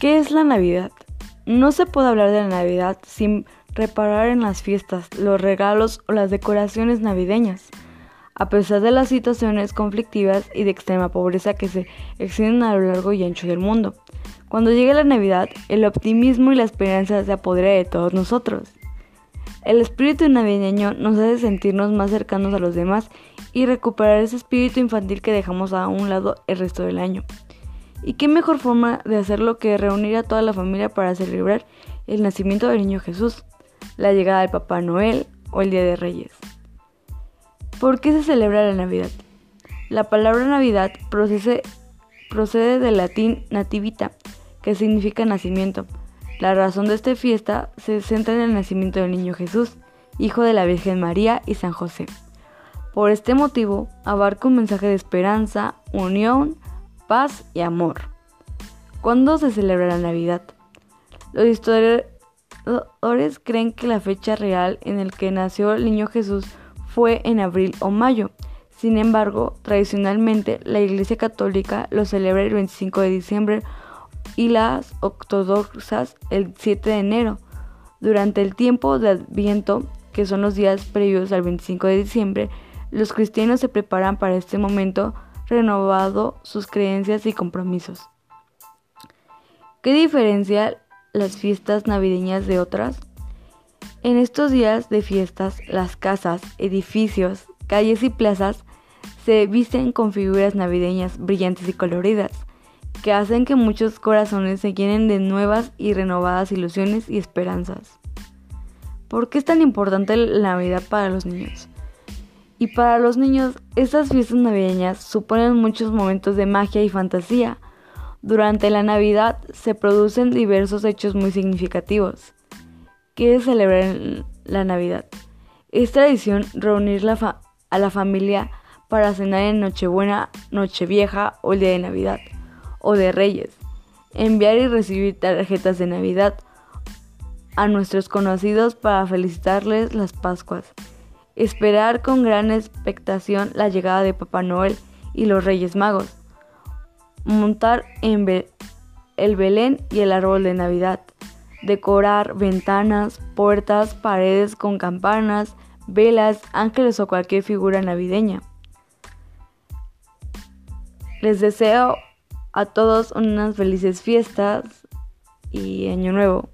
¿Qué es la Navidad? No se puede hablar de la Navidad sin reparar en las fiestas, los regalos o las decoraciones navideñas. A pesar de las situaciones conflictivas y de extrema pobreza que se extienden a lo largo y ancho del mundo, cuando llegue la Navidad, el optimismo y la esperanza se apodera de todos nosotros. El espíritu navideño nos hace sentirnos más cercanos a los demás y recuperar ese espíritu infantil que dejamos a un lado el resto del año. ¿Y qué mejor forma de hacerlo que reunir a toda la familia para celebrar el nacimiento del niño Jesús, la llegada del Papá Noel o el Día de Reyes? ¿Por qué se celebra la Navidad? La palabra Navidad procede, del latín nativita, que significa nacimiento. La razón de esta fiesta se centra en el nacimiento del niño Jesús, hijo de la Virgen María y San José. Por este motivo, abarca un mensaje de esperanza, unión, paz y amor. ¿Cuándo se celebra la Navidad? Los historiadores creen que la fecha real en la que nació el niño Jesús fue en abril o mayo. Sin embargo, tradicionalmente la Iglesia Católica lo celebra el 25 de diciembre y las ortodoxas el 7 de enero. Durante el tiempo de Adviento, que son los días previos al 25 de diciembre, los cristianos se preparan para este momento renovado sus creencias y compromisos. ¿Qué diferencia las fiestas navideñas de otras? En estos días de fiestas, las casas, edificios, calles y plazas se visten con figuras navideñas brillantes y coloridas, que hacen que muchos corazones se llenen de nuevas y renovadas ilusiones y esperanzas. ¿Por qué es tan importante la Navidad para los niños? Y para los niños, estas fiestas navideñas suponen muchos momentos de magia y fantasía. Durante la Navidad se producen diversos hechos muy significativos. ¿Qué es celebrar la Navidad? Es tradición reunir a la familia para cenar en Nochebuena, Nochevieja o el día de Navidad, o de Reyes. Enviar y recibir tarjetas de Navidad a nuestros conocidos para felicitarles las Pascuas esperar con gran expectación la llegada de Papá Noel y los Reyes Magos, montar en el Belén y el árbol de Navidad, decorar ventanas, puertas, paredes con campanas, velas, ángeles o cualquier figura navideña. Les deseo a todos unas felices fiestas y año nuevo.